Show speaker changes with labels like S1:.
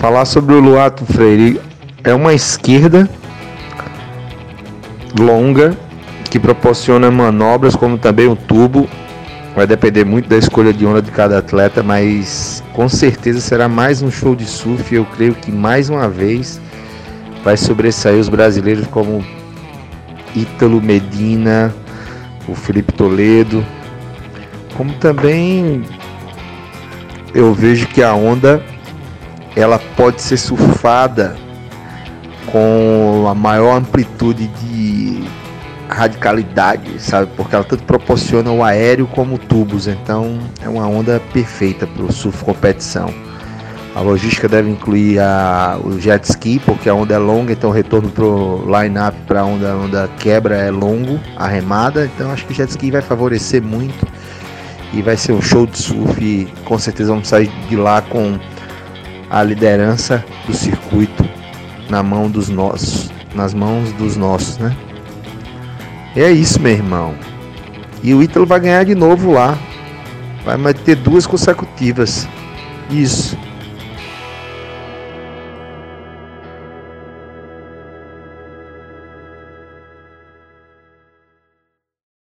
S1: Falar sobre o Luato Freire é uma esquerda longa que proporciona manobras como também um tubo. Vai depender muito da escolha de onda de cada atleta, mas com certeza será mais um show de surf. Eu creio que mais uma vez vai sobressair os brasileiros como Ítalo Medina, o Felipe Toledo, como também eu vejo que a onda ela pode ser surfada com a maior amplitude de radicalidade, sabe? Porque ela tanto proporciona o aéreo como tubos, então é uma onda perfeita para o surf competição. A logística deve incluir a, o jet ski, porque a onda é longa, então o retorno para o line-up para a onda, onda quebra é longo, a remada, então acho que o jet ski vai favorecer muito e vai ser um show de surf e com certeza vamos sair de lá com a liderança do circuito na mão dos nossos, nas mãos dos nossos, né? É isso, meu irmão. E o Ítalo vai ganhar de novo lá. Vai ter duas consecutivas. Isso.